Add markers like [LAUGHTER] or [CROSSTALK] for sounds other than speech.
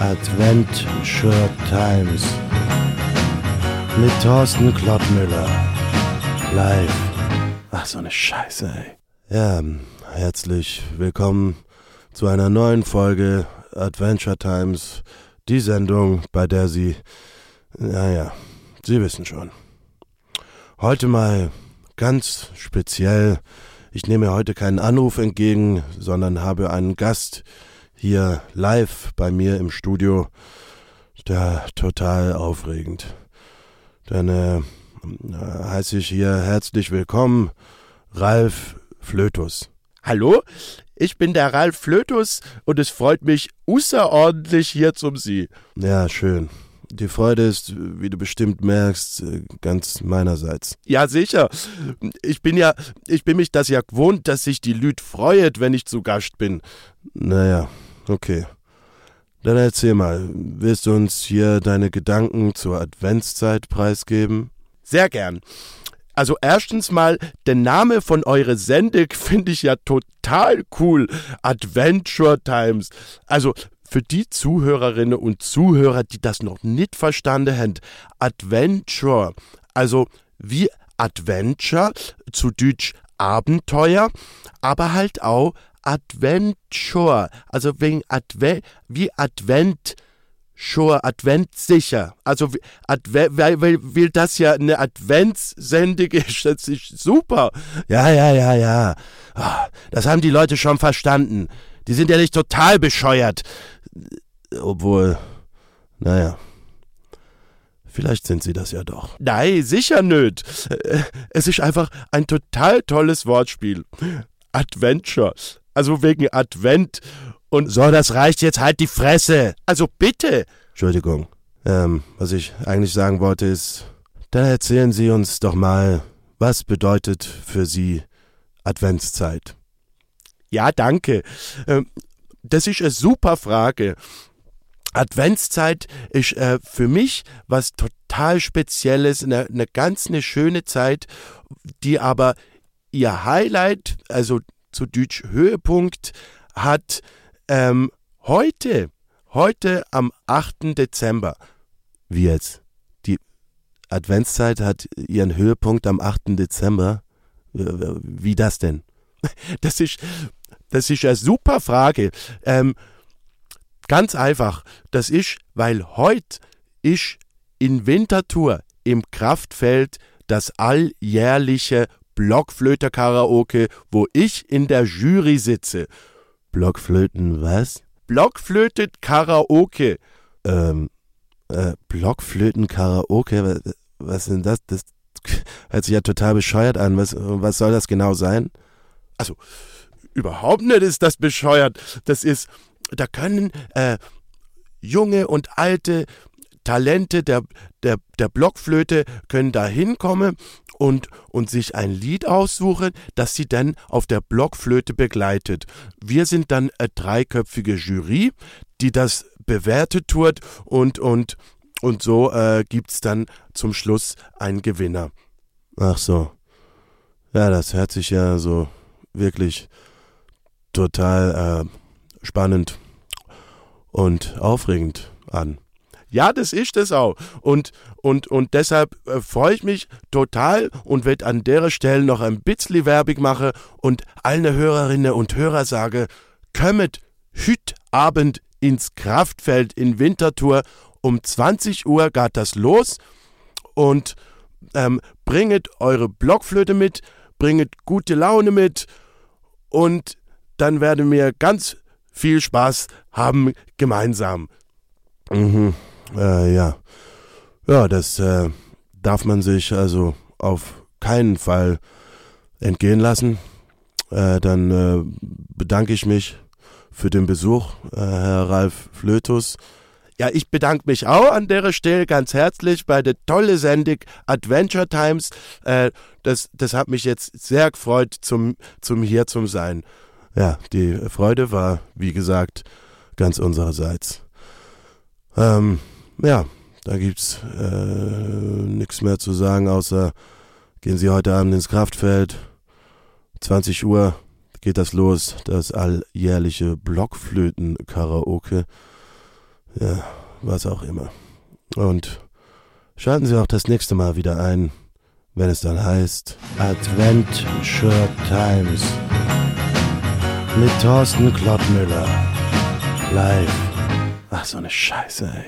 Adventure Times mit Thorsten Klottmüller. Live. Ach, so eine Scheiße, ey. Ja, herzlich willkommen zu einer neuen Folge Adventure Times. Die Sendung, bei der Sie, naja, Sie wissen schon. Heute mal ganz speziell. Ich nehme heute keinen Anruf entgegen, sondern habe einen Gast, hier live bei mir im Studio. Der total aufregend. Dann äh, heiße ich hier herzlich willkommen, Ralf Flötus. Hallo, ich bin der Ralf Flötus und es freut mich außerordentlich hier zum Sie. Ja, schön. Die Freude ist, wie du bestimmt merkst, ganz meinerseits. Ja, sicher. Ich bin ja, ich bin mich das ja gewohnt, dass sich die Lüd freuet, wenn ich zu Gast bin. Naja, Okay. Dann erzähl mal, willst du uns hier deine Gedanken zur Adventszeit preisgeben? Sehr gern. Also erstens mal, der Name von eure Sendung [LAUGHS] finde ich ja total cool. Adventure Times. Also für die Zuhörerinnen und Zuhörer, die das noch nicht verstanden haben, Adventure, also wie Adventure, zu Deutsch Abenteuer, aber halt auch Adventure, also wegen Advent, wie Advent, Sure, Advent sicher. Also weil, weil, weil das ja eine Adventssendung ist, das ist super. Ja, ja, ja, ja. Ah, das haben die Leute schon verstanden. Die sind ja nicht total bescheuert. Obwohl, naja. Vielleicht sind sie das ja doch. Nein, sicher nicht. Es ist einfach ein total tolles Wortspiel. Adventure. Also wegen Advent. Und so, das reicht jetzt halt die Fresse. Also bitte. Entschuldigung. Ähm, was ich eigentlich sagen wollte ist, dann erzählen Sie uns doch mal, was bedeutet für Sie Adventszeit? Ja, danke. Ähm, das ist eine super Frage. Adventszeit ist äh, für mich was total Spezielles, eine, eine ganz eine schöne Zeit, die aber ihr Highlight, also zu Deutsch Höhepunkt hat ähm, heute, heute am 8. Dezember. Wie jetzt? Die Adventszeit hat ihren Höhepunkt am 8. Dezember? Wie das denn? [LAUGHS] Das ist, das ist eine super Frage. Ähm, ganz einfach. Das ist, weil heute ist in Winterthur im Kraftfeld das alljährliche Blockflöte-Karaoke, wo ich in der Jury sitze. Blockflöten was? Blockflöte-Karaoke. Ähm, äh, Blockflöten-Karaoke? Was, was ist denn das? Das hört sich ja total bescheuert an. Was, was soll das genau sein? Also, überhaupt nicht ist das bescheuert. Das ist, da können äh, junge und alte Talente der, der, der Blockflöte können da hinkommen und, und sich ein Lied aussuchen, das sie dann auf der Blockflöte begleitet. Wir sind dann eine dreiköpfige Jury, die das bewertet wird und, und, und so äh, es dann zum Schluss einen Gewinner. Ach so. Ja, das hört sich ja so wirklich total äh, spannend und aufregend an. Ja, das ist es auch. Und, und, und deshalb äh, freue ich mich total und werde an der Stelle noch ein bisschen Werbung machen und allen Hörerinnen und Hörer sage, kommet hüt Abend ins Kraftfeld in Winterthur. Um 20 Uhr geht das los und ähm, bringet eure Blockflöte mit, bringet gute Laune mit und dann werden wir ganz viel Spaß haben gemeinsam. Mhm. Äh, ja. Ja, das äh, darf man sich also auf keinen Fall entgehen lassen. Äh, dann äh, bedanke ich mich für den Besuch, äh, Herr Ralf Flötus. Ja, ich bedanke mich auch an der Stelle ganz herzlich bei der tolle Sendung Adventure Times. Äh, das, das hat mich jetzt sehr gefreut, zum, zum hier zum sein. Ja, die Freude war, wie gesagt, ganz unsererseits. Ähm, ja, da gibt's äh, nichts mehr zu sagen, außer gehen Sie heute Abend ins Kraftfeld. 20 Uhr geht das los, das alljährliche Blockflöten-Karaoke. Ja, was auch immer. Und schalten Sie auch das nächste Mal wieder ein, wenn es dann heißt Adventure Times mit Thorsten Klottmüller. Live. Ach, so eine Scheiße, ey.